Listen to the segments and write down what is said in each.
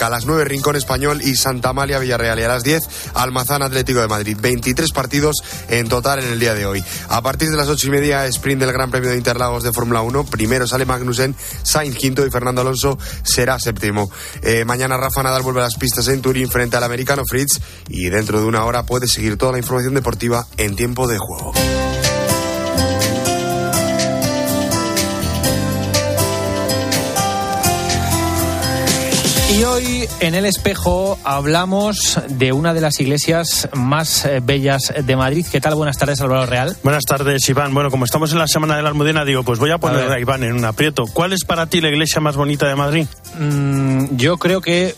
A las 9 Rincón Español y Santa Amalia Villarreal y a las 10 Almazán Atlético de Madrid. 23 partidos en total en el día de hoy. A partir de las 8 y media, sprint del Gran Premio de Interlagos de Fórmula 1. Primero sale Magnussen, Sainz quinto y Fernando Alonso será séptimo. Eh, mañana Rafa Nadal vuelve a las pistas en Turín frente al americano Fritz y dentro de una hora puede seguir toda la información deportiva en tiempo de juego. Y hoy en el espejo hablamos de una de las iglesias más eh, bellas de Madrid. ¿Qué tal? Buenas tardes, Álvaro Real. Buenas tardes, Iván. Bueno, como estamos en la Semana de la Almudena, digo, pues voy a poner a, Iván en un aprieto. ¿Cuál es para ti la iglesia más bonita de Madrid? Mm, yo creo que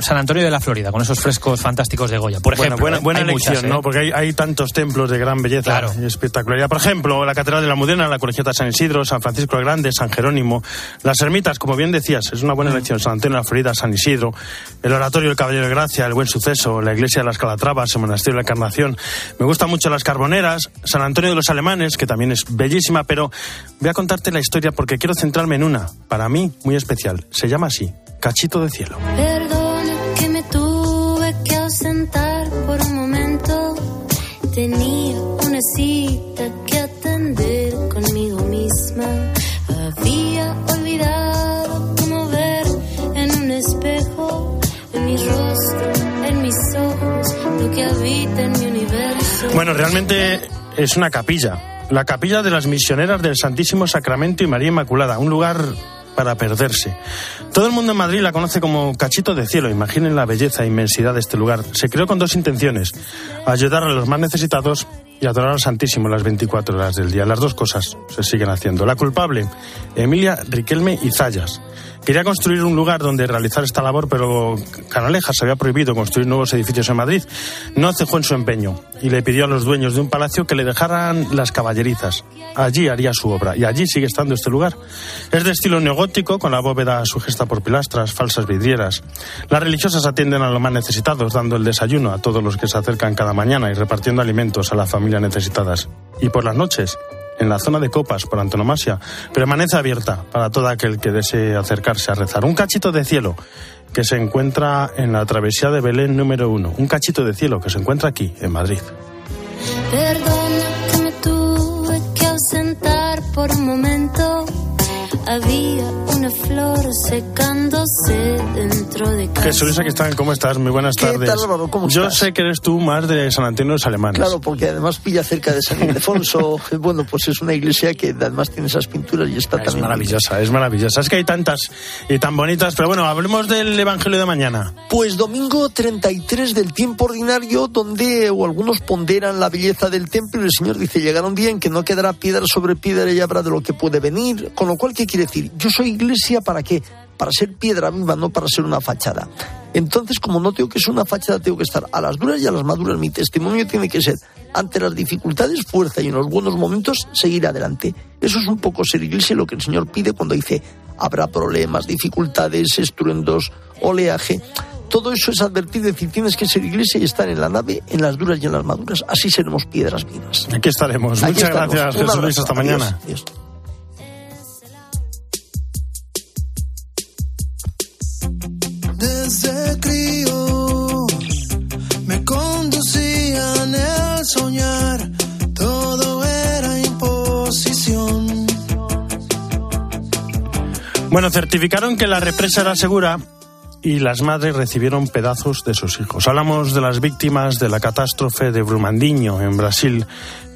San Antonio de la Florida, con esos frescos fantásticos de Goya. Por ejemplo, buena, buena elección, ¿no? ¿eh? Porque hay, tantos templos de gran belleza y espectacularidad. Por ejemplo, la Catedral de la Mudena, la Colegiata San Isidro, San Francisco el Grande, San Jerónimo. Las ermitas, como bien decías, es una buena mm. elección. San Antonio de la Florida, San Isidro, el Oratorio del Caballero de Gracia, el Buen Suceso, la Iglesia de las Calatravas, el Monasterio de la Encarnación. Me gustan mucho las Carboneras, San Antonio de los Alemanes, que también es bellísima, pero voy a contarte la historia porque quiero centrarme en una, para mí, muy especial. Se llama así, Cachito de Cielo. Tenía una cita que atender conmigo misma. Había olvidado cómo ver en un espejo, en mi rostro, en mis ojos, lo que habita en mi universo. Bueno, realmente es una capilla. La capilla de las misioneras del Santísimo Sacramento y María Inmaculada, un lugar para perderse. Todo el mundo en Madrid la conoce como Cachito de Cielo. Imaginen la belleza e inmensidad de este lugar. Se creó con dos intenciones, ayudar a los más necesitados y adorar al Santísimo las 24 horas del día. Las dos cosas se siguen haciendo. La culpable, Emilia Riquelme y Zayas. Quería construir un lugar donde realizar esta labor, pero Canalejas había prohibido construir nuevos edificios en Madrid. No cejó en su empeño y le pidió a los dueños de un palacio que le dejaran las caballerizas. Allí haría su obra y allí sigue estando este lugar. Es de estilo neogótico, con la bóveda sujesta por pilastras, falsas vidrieras. Las religiosas atienden a los más necesitados, dando el desayuno a todos los que se acercan cada mañana y repartiendo alimentos a las familias necesitadas. Y por las noches en la zona de copas por antonomasia, permanece abierta para todo aquel que desee acercarse a rezar. Un cachito de cielo que se encuentra en la travesía de Belén número uno. Un cachito de cielo que se encuentra aquí, en Madrid. Secándose dentro de casa. Jesús, aquí están, ¿cómo estás? Muy buenas tardes. ¿Qué tal, Álvaro? ¿Cómo Yo estás? sé que eres tú más de San Antonio de los Alemanes. Claro, porque además pilla cerca de San Ildefonso. bueno, pues es una iglesia que además tiene esas pinturas y está Es también... maravillosa, es maravillosa. Es que hay tantas y tan bonitas, pero bueno, hablemos del Evangelio de mañana. Pues domingo 33 del tiempo ordinario, donde o algunos ponderan la belleza del templo y el Señor dice, llegará un día en que no quedará piedra sobre piedra y habrá de lo que puede venir. Con lo cual, ¿qué quiere decir? Yo soy iglesia para qué? Para ser piedra viva, no para ser una fachada. Entonces, como no tengo que ser una fachada, tengo que estar a las duras y a las maduras. Mi testimonio tiene que ser, ante las dificultades, fuerza y en los buenos momentos, seguir adelante. Eso es un poco ser iglesia, lo que el Señor pide cuando dice, habrá problemas, dificultades, estruendos, oleaje. Todo eso es advertir, decir, tienes que ser iglesia y estar en la nave, en las duras y en las maduras. Así seremos piedras vivas. Aquí estaremos. Aquí Muchas estaremos. gracias, Jesús Luis. Hasta mañana. Adiós. Bueno, certificaron que la represa era segura y las madres recibieron pedazos de sus hijos. Hablamos de las víctimas de la catástrofe de Brumadinho en Brasil,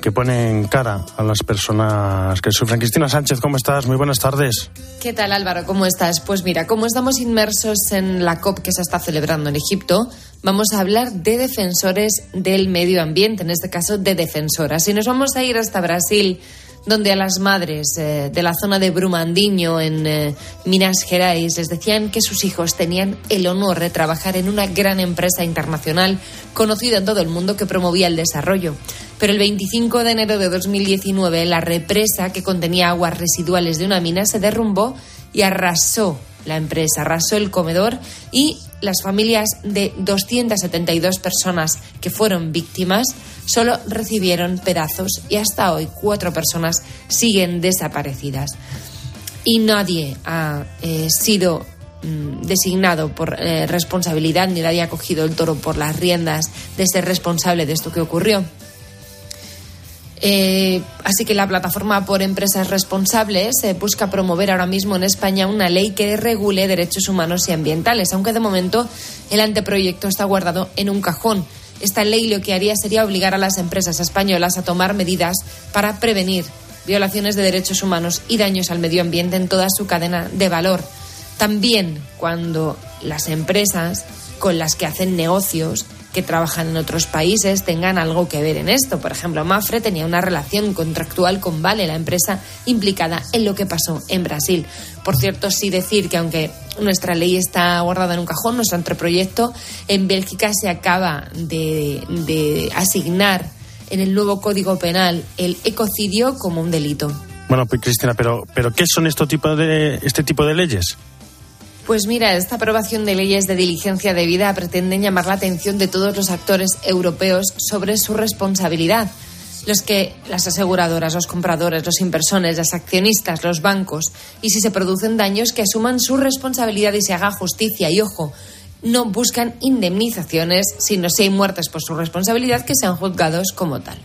que pone en cara a las personas que sufren. Cristina Sánchez, ¿cómo estás? Muy buenas tardes. ¿Qué tal Álvaro? ¿Cómo estás? Pues mira, como estamos inmersos en la COP que se está celebrando en Egipto, vamos a hablar de defensores del medio ambiente, en este caso de defensoras. Y nos vamos a ir hasta Brasil, donde a las madres eh, de la zona de Brumadinho, en eh, Minas Gerais, les decían que sus hijos tenían el honor de trabajar en una gran empresa internacional conocida en todo el mundo que promovía el desarrollo. Pero el 25 de enero de 2019, la represa que contenía aguas residuales de una mina se derrumbó y arrasó la empresa, arrasó el comedor y las familias de 272 personas que fueron víctimas solo recibieron pedazos y hasta hoy cuatro personas siguen desaparecidas. Y nadie ha eh, sido mm, designado por eh, responsabilidad ni nadie ha cogido el toro por las riendas de ser responsable de esto que ocurrió. Eh, así que la plataforma por empresas responsables eh, busca promover ahora mismo en España una ley que regule derechos humanos y ambientales, aunque de momento el anteproyecto está guardado en un cajón. Esta ley lo que haría sería obligar a las empresas españolas a tomar medidas para prevenir violaciones de derechos humanos y daños al medio ambiente en toda su cadena de valor. También cuando las empresas con las que hacen negocios que trabajan en otros países tengan algo que ver en esto. Por ejemplo, Mafre tenía una relación contractual con Vale, la empresa implicada en lo que pasó en Brasil. Por cierto, sí decir que aunque nuestra ley está guardada en un cajón, nuestro anteproyecto, en Bélgica se acaba de, asignar en el nuevo Código Penal el ecocidio como un delito. Bueno, pues Cristina, pero, pero ¿qué son estos tipo de, este tipo de leyes? Pues mira, esta aprobación de leyes de diligencia debida pretenden llamar la atención de todos los actores europeos sobre su responsabilidad. Los que, las aseguradoras, los compradores, los inversores, los accionistas, los bancos, y si se producen daños, que asuman su responsabilidad y se haga justicia. Y ojo, no buscan indemnizaciones, sino si hay muertes por su responsabilidad, que sean juzgados como tal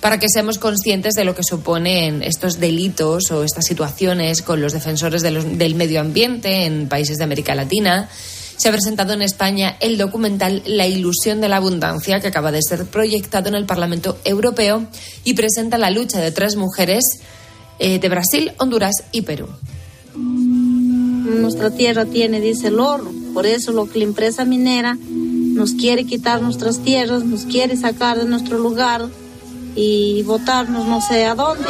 para que seamos conscientes de lo que suponen estos delitos o estas situaciones con los defensores del medio ambiente en países de América Latina. Se ha presentado en España el documental La ilusión de la abundancia, que acaba de ser proyectado en el Parlamento Europeo y presenta la lucha de tres mujeres eh, de Brasil, Honduras y Perú. Nuestra tierra tiene, dice el oro. Por eso lo que la empresa minera nos quiere quitar nuestras tierras, nos quiere sacar de nuestro lugar y botarnos no sé a dónde.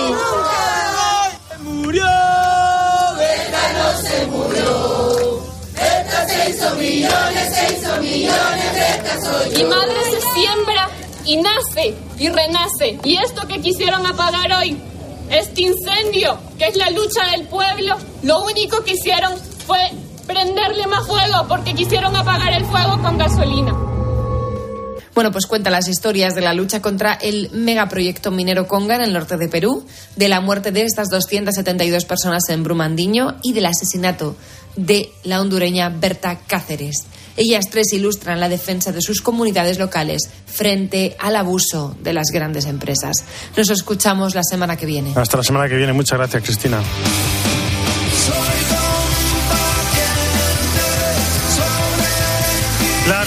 Mi madre se siembra y nace y renace. Y esto que quisieron apagar hoy, este incendio, que es la lucha del pueblo, lo único que hicieron fue prenderle más fuego porque quisieron apagar el fuego con gasolina. Bueno, pues cuenta las historias de la lucha contra el megaproyecto minero Conga en el norte de Perú, de la muerte de estas 272 personas en Brumandiño y del asesinato de la hondureña Berta Cáceres. Ellas tres ilustran la defensa de sus comunidades locales frente al abuso de las grandes empresas. Nos escuchamos la semana que viene. Hasta la semana que viene. Muchas gracias, Cristina.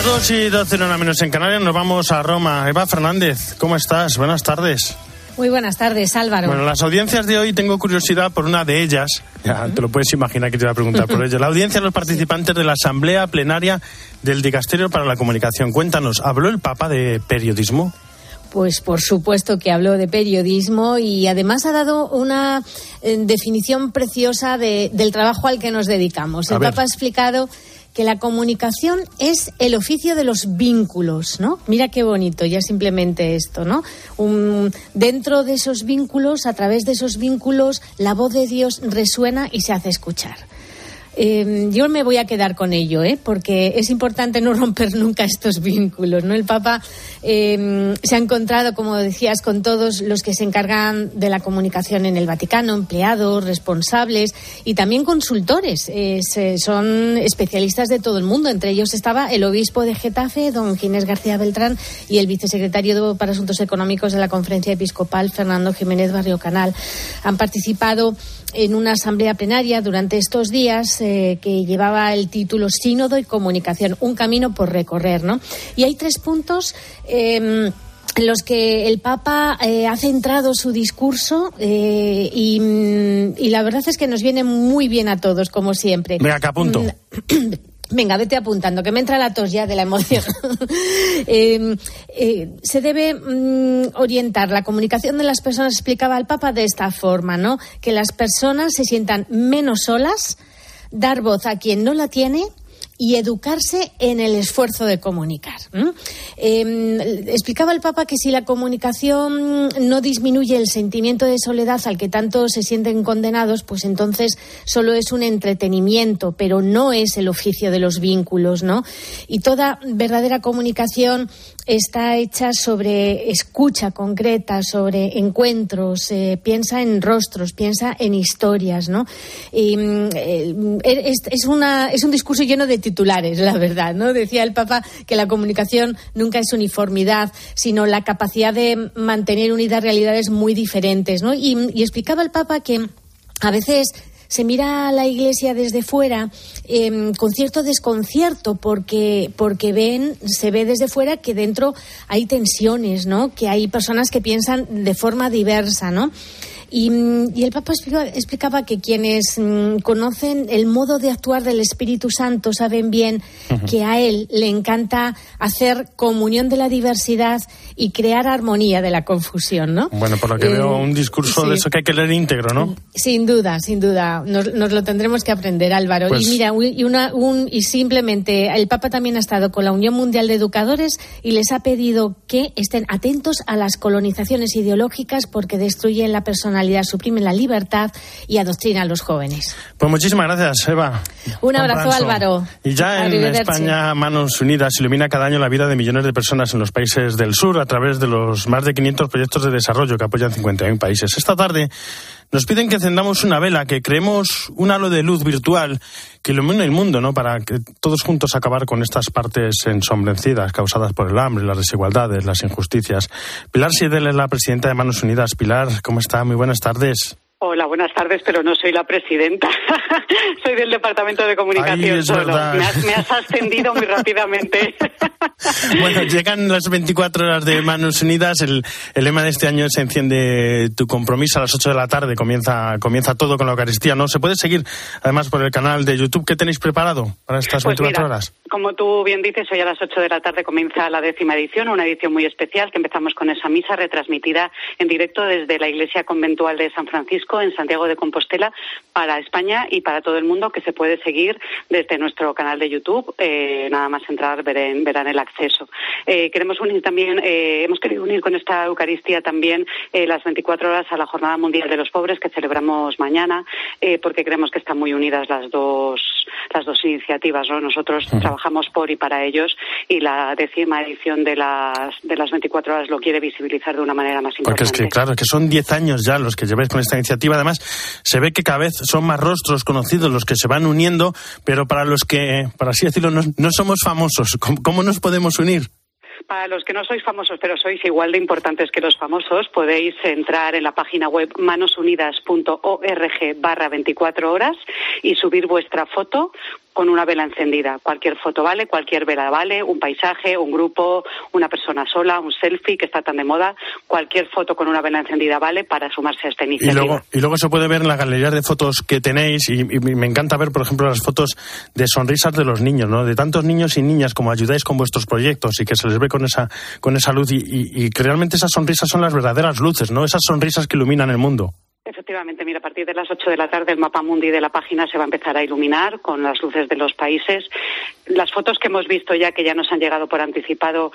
Las 2 y 12 no menos en Canarias, nos vamos a Roma. Eva Fernández, ¿cómo estás? Buenas tardes. Muy buenas tardes, Álvaro. Bueno, las audiencias de hoy tengo curiosidad por una de ellas. Ya te lo puedes imaginar que te voy a preguntar por ello. La audiencia de los participantes de la Asamblea Plenaria del Dicasterio para la Comunicación. Cuéntanos, ¿habló el Papa de periodismo? Pues por supuesto que habló de periodismo y además ha dado una eh, definición preciosa de- del trabajo al que nos dedicamos. A El ver. Papa ha explicado que la comunicación es el oficio de los vínculos, ¿no? Mira qué bonito, ya simplemente esto, ¿no? Dentro de esos vínculos, a través de esos vínculos, la voz de Dios resuena y se hace escuchar. Eh, yo me voy a quedar con ello, ¿eh? porque es importante no romper nunca estos vínculos. ¿no? El Papa eh, se ha encontrado, como decías, con todos los que se encargan de la comunicación en el Vaticano, empleados, responsables y también consultores. Eh, son especialistas de todo el mundo. Entre ellos estaba el obispo de Getafe, don Ginés García Beltrán, y el vicesecretario para Asuntos Económicos de la Conferencia Episcopal, Fernando Jiménez Barrio Canal. Han participado en una asamblea plenaria durante estos días eh, que llevaba el título Sínodo y Comunicación, un camino por recorrer, ¿no? Y hay tres puntos. eh, en los que el Papa eh, ha centrado su discurso eh, y, mm, y la verdad es que nos viene muy bien a todos, como siempre. Venga, que apunto. Venga, vete apuntando, que me entra la tos ya de la emoción. Eh, eh, se debe mm, orientar la comunicación de las personas, explicaba el Papa de esta forma, ¿no? Que las personas se sientan menos solas, dar voz a quien no la tiene y educarse en el esfuerzo de comunicar. Eh, explicaba el Papa que si la comunicación no disminuye el sentimiento de soledad al que tanto se sienten condenados, pues entonces solo es un entretenimiento, pero no es el oficio de los vínculos, ¿no? Y toda verdadera comunicación está hecha sobre escucha concreta, sobre encuentros, eh, piensa en rostros, piensa en historias, ¿no? Y, mm, eh, es, es, una, es un discurso lleno de titulares, la verdad, ¿no? Decía el Papa que la comunicación nunca es uniformidad, sino la capacidad de mantener unidas realidades muy diferentes, ¿no? Y, y explicaba el Papa que a veces se mira a la Iglesia desde fuera eh, con cierto desconcierto porque, porque ven, se ve desde fuera que dentro hay tensiones, ¿no? Que hay personas que piensan de forma diversa, ¿no? Y, y, el Papa explicaba, explicaba que quienes mm, conocen el modo de actuar del Espíritu Santo saben bien uh -huh. que a él le encanta hacer comunión de la diversidad y crear armonía de la confusión, ¿no? Bueno, por lo que eh, veo, un discurso sí. de eso que hay que leer íntegro, ¿no? Sin duda, sin duda. Nos, nos lo tendremos que aprender, Álvaro. Pues... Y mira, y, una, un, y simplemente el Papa también ha estado con la Unión Mundial de Educadores y les ha pedido que estén atentos a las colonizaciones ideológicas porque destruyen la personalidad suprimen la libertad y adoctrinan a los jóvenes. Pues muchísimas gracias, Eva. Un abrazo, Álvaro. Y ya en España, Manos Unidas ilumina cada año la vida de millones de personas en los países del sur a través de los más de 500 proyectos de desarrollo que apoyan 51 países. Esta tarde nos piden que encendamos una vela, que creemos un halo de luz virtual que ilumine el mundo, ¿no? Para que todos juntos acabar con estas partes ensombrecidas causadas por el hambre, las desigualdades, las injusticias. Pilar Siedel es la presidenta de Manos Unidas. Pilar, ¿cómo está? Muy buenas tardes. Hola, buenas tardes, pero no soy la presidenta. soy del Departamento de Comunicación Ay, solo. Me has, me has, ascendido muy rápidamente. bueno, llegan las 24 horas de Manos Unidas. El, el, lema de este año se enciende tu compromiso a las 8 de la tarde. Comienza, comienza todo con la Eucaristía, ¿no? Se puede seguir, además, por el canal de YouTube. ¿Qué tenéis preparado para estas pues 24 mira, horas? Como tú bien dices, hoy a las 8 de la tarde comienza la décima edición, una edición muy especial que empezamos con esa misa retransmitida en directo desde la Iglesia Conventual de San Francisco en Santiago de Compostela para España y para todo el mundo que se puede seguir desde nuestro canal de YouTube. Eh, nada más entrar verán, verán el acceso. Eh, queremos unir también, eh, hemos querido unir con esta Eucaristía también las 24 horas a la Jornada Mundial de los Pobres que celebramos mañana, porque creemos que están muy unidas las dos las dos iniciativas. ¿no? Nosotros uh -huh. trabajamos por y para ellos y la décima edición de las de las 24 horas lo quiere visibilizar de una manera más importante. Porque es que claro, que son 10 años ya los que lleváis con esta iniciativa. Además, se ve que cada vez son más rostros conocidos los que se van uniendo, pero para los que, para así decirlo, no, no somos famosos, ¿cómo, ¿cómo nos podemos unir? Para los que no sois famosos, pero sois igual de importantes que los famosos, podéis entrar en la página web manosunidas.org barra 24 horas y subir vuestra foto con una vela encendida. Cualquier foto vale, cualquier vela vale, un paisaje, un grupo, una persona sola, un selfie que está tan de moda. Cualquier foto con una vela encendida vale para sumarse a esta iniciativa. Y luego, y luego se puede ver en la galería de fotos que tenéis y, y, me encanta ver, por ejemplo, las fotos de sonrisas de los niños, ¿no? De tantos niños y niñas como ayudáis con vuestros proyectos y que se les ve con esa, con esa luz y, y, y que realmente esas sonrisas son las verdaderas luces, ¿no? Esas sonrisas que iluminan el mundo. Efectivamente, mira, a partir de las 8 de la tarde el mapa mundi de la página se va a empezar a iluminar con las luces de los países. Las fotos que hemos visto ya, que ya nos han llegado por anticipado,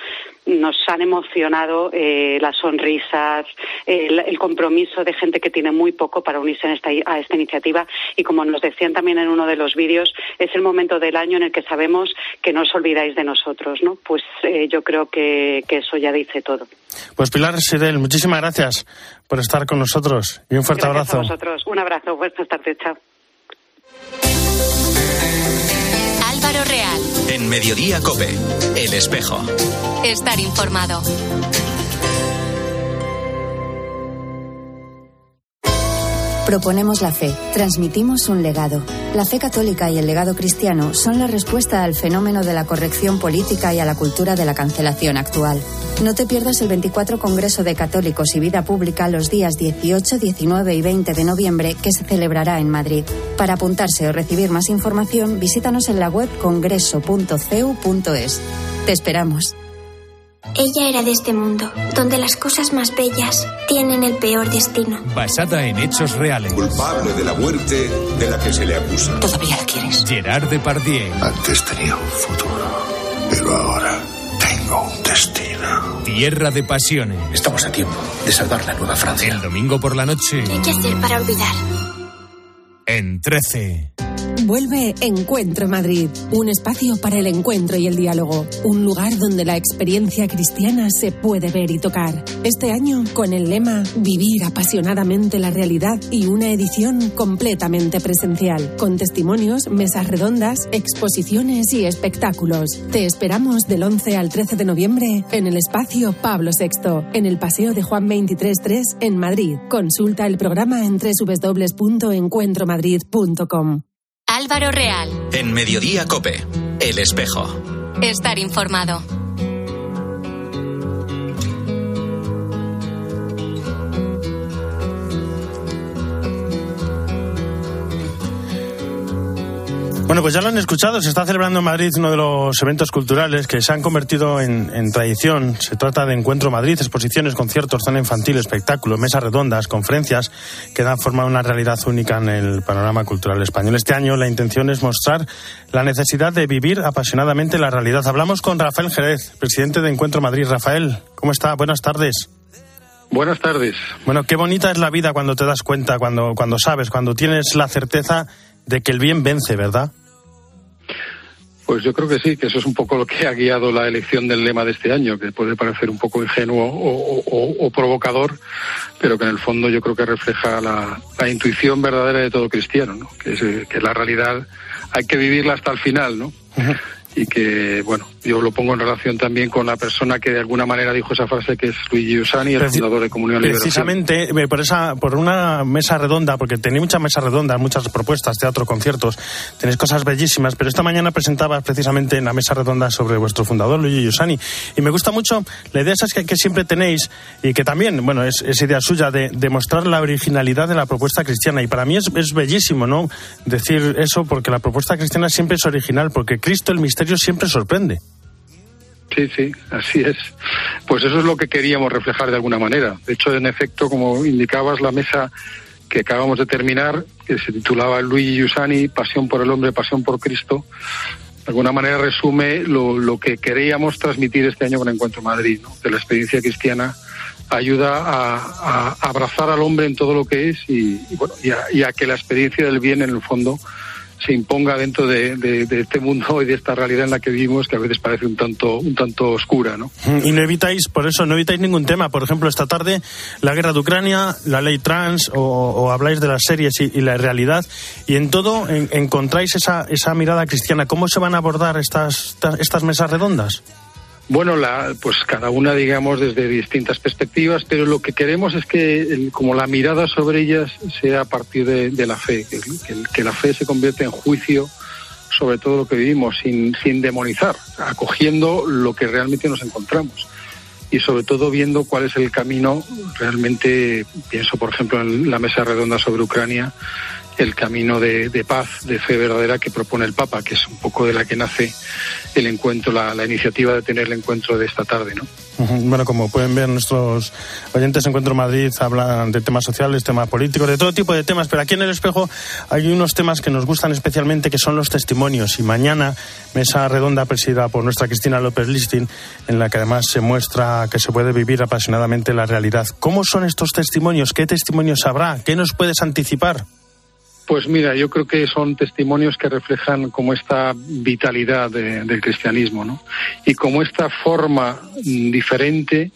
nos han emocionado eh, las sonrisas, el, compromiso de gente que tiene muy poco para unirse a esta iniciativa. Y como nos decían también en uno de los vídeos, es el momento del año en el que sabemos que no os olvidáis de nosotros, ¿no? Pues eh, yo creo que eso ya dice todo. Pues Pilar Sidel, muchísimas gracias por estar con nosotros y un fuerte gracias abrazo. A vosotros. Un abrazo. Buenas tardes. Chao. Álvaro Real. En Mediodía Cope, El Espejo. Estar informado. Proponemos la fe, transmitimos un legado. La fe católica y el legado cristiano son la respuesta al fenómeno de la corrección política y a la cultura de la cancelación actual. No te pierdas el 24 Congreso de Católicos y Vida Pública los días 18, 19 y 20 de noviembre que se celebrará en Madrid. Para apuntarse o recibir más información, visítanos en la web congreso.cu.es. Te esperamos. Ella era de este mundo, donde las cosas más bellas tienen el peor destino. Basada en hechos reales. Culpable de la muerte de la que se le acusa. ¿Todavía la quieres? Gerard Depardieu. Antes tenía un futuro, pero ahora tengo un destino. Tierra de pasiones. Estamos a tiempo de salvar la nueva Francia. El domingo por la noche. ¿Qué hay que hacer para olvidar? En 13. Vuelve Encuentro Madrid, un espacio para el encuentro y el diálogo, un lugar donde la experiencia cristiana se puede ver y tocar. Este año con el lema Vivir apasionadamente la realidad y una edición completamente presencial, con testimonios, mesas redondas, exposiciones y espectáculos. Te esperamos del 11 al 13 de noviembre en el espacio Pablo VI, en el Paseo de Juan 23.3 en Madrid. Consulta el programa en www.encuentromadrid.com. Álvaro Real. En Mediodía Cope, El Espejo. Estar informado. Bueno, pues ya lo han escuchado, se está celebrando en Madrid uno de los eventos culturales que se han convertido en, en tradición. Se trata de Encuentro Madrid, exposiciones, conciertos, zona infantil, espectáculos, mesas redondas, conferencias que dan forma a una realidad única en el panorama cultural español. Este año la intención es mostrar la necesidad de vivir apasionadamente la realidad. Hablamos con Rafael Jerez, presidente de Encuentro Madrid. Rafael, ¿cómo está? Buenas tardes. Buenas tardes. Bueno, qué bonita es la vida cuando te das cuenta, cuando, cuando sabes, cuando tienes la certeza de que el bien vence, ¿verdad? Pues yo creo que sí, que eso es un poco lo que ha guiado la elección del lema de este año, que puede parecer un poco ingenuo o, o, o provocador, pero que en el fondo yo creo que refleja la, la intuición verdadera de todo cristiano, ¿no? que, es, que la realidad hay que vivirla hasta el final, ¿no? y que, bueno, yo lo pongo en relación también con la persona que de alguna manera dijo esa frase, que es Luigi Usani, el fundador de Comunión Liberación. Precisamente eh, por esa, por una mesa redonda, porque tenéis muchas mesas redondas, muchas propuestas, teatro, conciertos, tenéis cosas bellísimas, pero esta mañana presentabas precisamente en la mesa redonda sobre vuestro fundador, Luigi Usani, y me gusta mucho la idea esa que, que siempre tenéis, y que también, bueno, es, es idea suya, de, de, mostrar la originalidad de la propuesta cristiana, y para mí es, es bellísimo, ¿no?, decir eso, porque la propuesta cristiana siempre es original, porque Cristo, el misterio, siempre sorprende. Sí, sí, así es. Pues eso es lo que queríamos reflejar de alguna manera. De hecho, en efecto, como indicabas, la mesa que acabamos de terminar, que se titulaba Luigi Giussani, Pasión por el hombre, Pasión por Cristo, de alguna manera resume lo, que queríamos transmitir este año con Encuentro Madrid, ¿no? que la experiencia cristiana ayuda a, abrazar al hombre en todo lo que es y, bueno, y a que la experiencia del bien, en el fondo, se imponga dentro de, este mundo y de esta realidad en la que vivimos que a veces parece un tanto un tanto oscura, ¿no? Y no evitáis, por eso, no evitáis ningún tema. Por ejemplo, esta tarde la guerra de Ucrania, la ley trans, o, o habláis de las series y, la realidad, y en todo en, encontráis esa, esa mirada cristiana. ¿Cómo se van a abordar estas, estas mesas redondas? Bueno, la, pues cada una, digamos, desde distintas perspectivas, pero lo que queremos es que, el, como la mirada sobre ellas sea a partir de, la fe, que, que, que, la fe se convierte en juicio sobre todo lo que vivimos, sin, sin demonizar, acogiendo lo que realmente nos encontramos y sobre todo viendo cuál es el camino realmente, pienso por ejemplo en la mesa redonda sobre Ucrania, el camino de, paz, de fe verdadera que propone el Papa, que es un poco de la que nace el encuentro, la, la iniciativa de tener el encuentro de esta tarde, ¿no? Bueno, como pueden ver nuestros oyentes, Encuentro Madrid hablan de temas sociales, temas políticos, de todo tipo de temas, pero aquí en el espejo hay unos temas que nos gustan especialmente, que son los testimonios. Y mañana, mesa redonda presidida por nuestra Cristina López Listin, en la que además se muestra que se puede vivir apasionadamente la realidad. ¿Cómo son estos testimonios? ¿Qué testimonios habrá? ¿Qué nos puedes anticipar? Pues mira, yo creo que son testimonios que reflejan como esta vitalidad de, del cristianismo, ¿no? Y como esta forma diferente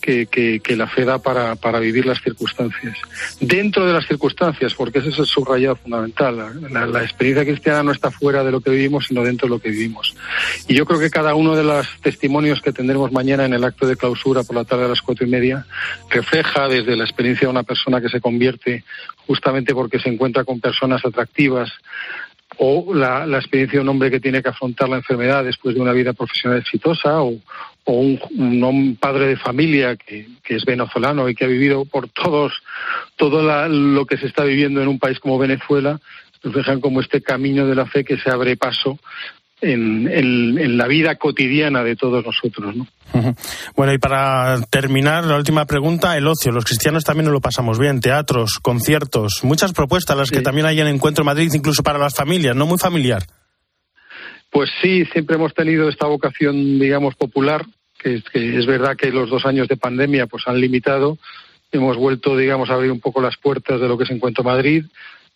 que, la fe da para, para vivir las circunstancias. Dentro de las circunstancias, porque ese es el subrayado fundamental. La, la, experiencia cristiana no está fuera de lo que vivimos, sino dentro de lo que vivimos. Y yo creo que cada uno de los testimonios que tendremos mañana en el acto de clausura por la tarde a las cuatro y media refleja desde la experiencia de una persona que se convierte justamente porque se encuentra con personas atractivas, o la, la, experiencia de un hombre que tiene que afrontar la enfermedad después de una vida profesional exitosa, o, o un, padre de familia que, que, es venezolano y que ha vivido por todos todo la, lo que se está viviendo en un país como Venezuela, reflejan como este camino de la fe que se abre paso en, en, en la vida cotidiana de todos nosotros, ¿no? Bueno, y para terminar, la última pregunta, el ocio. Los cristianos también nos lo pasamos bien, teatros, conciertos, muchas propuestas, las que también hay en Encuentro Madrid, incluso para las familias, no muy familiar. Pues sí, siempre hemos tenido esta vocación, digamos, popular, que, es- que es verdad que los dos años de pandemia pues han limitado. Hemos vuelto, digamos, a abrir un poco las puertas de lo que es Encuentro Madrid,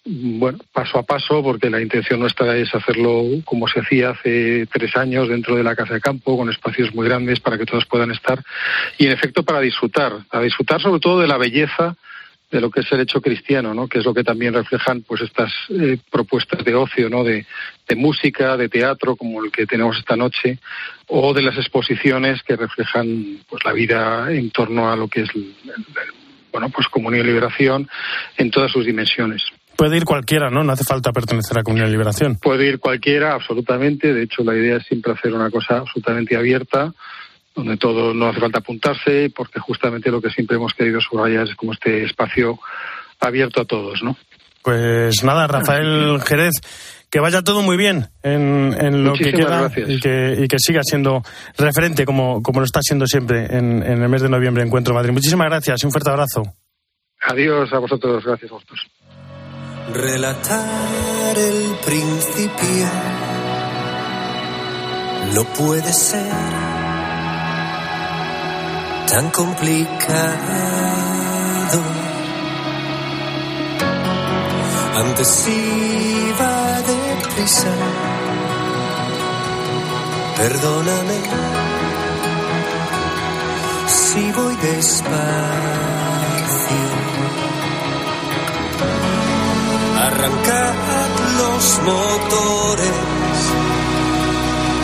bueno, paso a paso, porque la intención nuestra es hacerlo como se hacía hace tres años dentro de la casa de campo, con espacios muy grandes para que todos puedan estar. Y en efecto para disfrutar, para disfrutar sobre todo de la belleza de lo que es el hecho cristiano, ¿no? que es lo que también reflejan pues estas eh, propuestas de ocio, ¿no? de, de música, de teatro, como el que tenemos esta noche, o de las exposiciones que reflejan pues la vida en torno a lo que es el- el- el- bueno pues comunión y liberación en todas sus dimensiones. Puede ir cualquiera, ¿no? No hace falta pertenecer a Comunidad de Liberación. Puede ir cualquiera, absolutamente. De hecho, la idea es siempre hacer una cosa absolutamente abierta, donde todo no hace falta apuntarse, porque justamente lo que siempre hemos querido subrayar es como este espacio abierto a todos, ¿no? Pues nada, Rafael Jerez, que vaya todo muy bien en, en lo que queda gracias. y que, y que siga siendo referente como, como lo está siendo siempre en, en el mes de noviembre Encuentro Madrid. Muchísimas gracias y un fuerte abrazo. Adiós a vosotros, gracias a vosotros. Relatar el principio no puede ser tan complicado. Antes iba deprisa, perdóname si voy despacio. Arrancad los motores,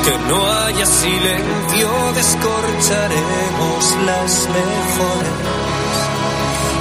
que no silencio, descorcharemos las mejores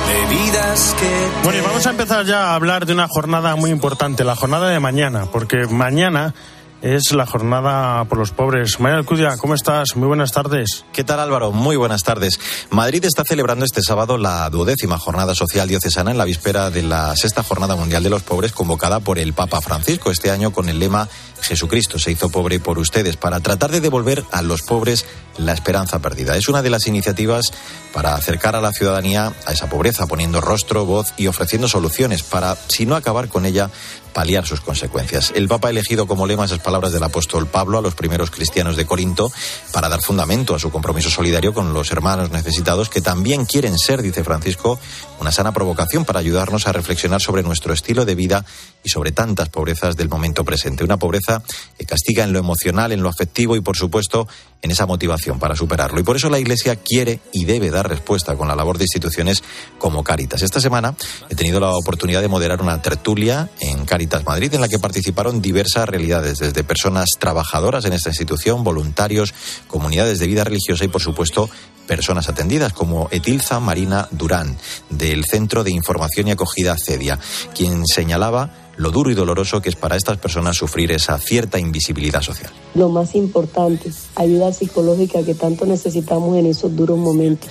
bebidas que Bueno, y vamos a empezar ya a hablar de una jornada muy importante, la jornada de mañana, porque mañana es la jornada por los pobres. María Alcudia, ¿cómo estás? Muy buenas tardes. ¿Qué tal Álvaro? Muy buenas tardes. Madrid está celebrando este sábado la duodécima jornada social diocesana en la víspera de la sexta jornada mundial de los pobres convocada por el Papa Francisco este año con el lema Jesucristo se hizo pobre por ustedes para tratar de devolver a los pobres la esperanza perdida. Es una de las iniciativas para acercar a la ciudadanía a esa pobreza poniendo rostro, voz y ofreciendo soluciones para, si no acabar con ella, paliar sus consecuencias. El Papa elegido como lema esas palabras del apóstol Pablo a los primeros cristianos de Corinto para dar fundamento a su compromiso solidario con los hermanos necesitados que también quieren ser, dice Francisco, una sana provocación para ayudarnos a reflexionar sobre nuestro estilo de vida y sobre tantas pobrezas del momento presente. Una pobreza que castiga en lo emocional, en lo afectivo y, por supuesto, en esa motivación para superarlo. Y por eso la Iglesia quiere y debe dar respuesta con la labor de instituciones como Cáritas. Esta semana he tenido la oportunidad de moderar una tertulia en Cáritas Madrid en la que participaron diversas realidades, desde personas trabajadoras en esta institución, voluntarios, comunidades de vida religiosa y, por supuesto, personas atendidas como Etilza Marina Durán del Centro de Información y Acogida CEDIA, quien señalaba lo duro y doloroso que es para estas personas sufrir esa cierta invisibilidad social. Lo más importante, ayuda psicológica que tanto necesitamos en esos duros momentos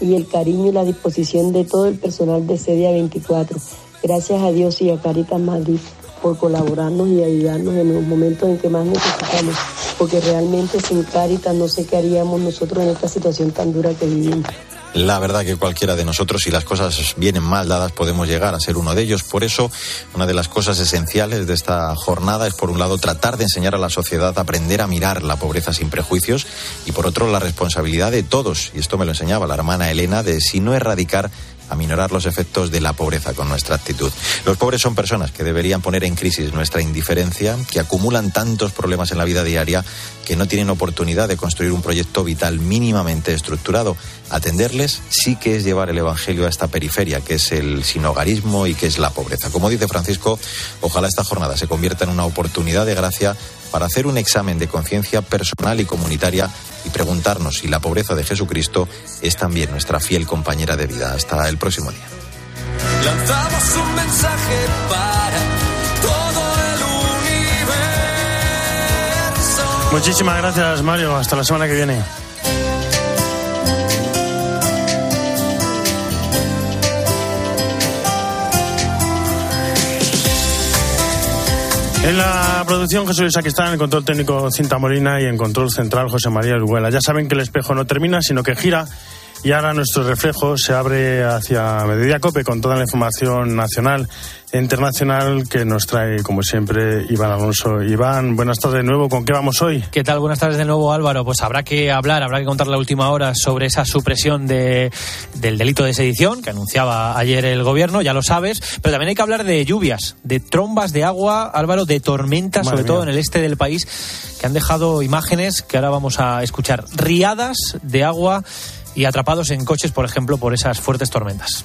y el cariño y la disposición de todo el personal de CEDIA 24. Gracias a Dios y a Caritas Madrid por colaborarnos y ayudarnos en los momentos en que más necesitamos, porque realmente sin Caritas no sé qué haríamos nosotros en esta situación tan dura que vivimos. La verdad que cualquiera de nosotros, si las cosas vienen mal dadas, podemos llegar a ser uno de ellos. Por eso, una de las cosas esenciales de esta jornada es, por un lado, tratar de enseñar a la sociedad a aprender a mirar la pobreza sin prejuicios y, por otro, la responsabilidad de todos, y esto me lo enseñaba la hermana Elena, de si no erradicar aminorar los efectos de la pobreza con nuestra actitud. Los pobres son personas que deberían poner en crisis nuestra indiferencia, que acumulan tantos problemas en la vida diaria que no tienen oportunidad de construir un proyecto vital mínimamente estructurado. Atenderles sí que es llevar el Evangelio a esta periferia, que es el sinogarismo y que es la pobreza. Como dice Francisco, ojalá esta jornada se convierta en una oportunidad de gracia para hacer un examen de conciencia personal y comunitaria y preguntarnos si la pobreza de Jesucristo es también nuestra fiel compañera de vida. Hasta el próximo día. Lanzamos un mensaje para todo el universo. Muchísimas gracias, Mario. Hasta la semana que viene. En la producción Jesús Luis Sacristán, en el control técnico Cinta Molina y en control central José María Uruguela. Ya saben que el espejo no termina, sino que gira y ahora nuestro reflejo se abre hacia Mediodía Cope con toda la información nacional e internacional que nos trae, como siempre, Iván Alonso. Iván, buenas tardes de nuevo. ¿Con qué vamos hoy? ¿Qué tal? Buenas tardes de nuevo, Álvaro. Pues habrá que hablar, habrá que contar la última hora sobre esa supresión de, del delito de sedición que anunciaba ayer el gobierno, ya lo sabes. Pero también hay que hablar de lluvias, de trombas de agua, Álvaro, de tormentas, Madre sobre todo en el este del país, que han dejado imágenes que ahora vamos a escuchar. Riadas de agua y atrapados en coches, por ejemplo, por esas fuertes tormentas.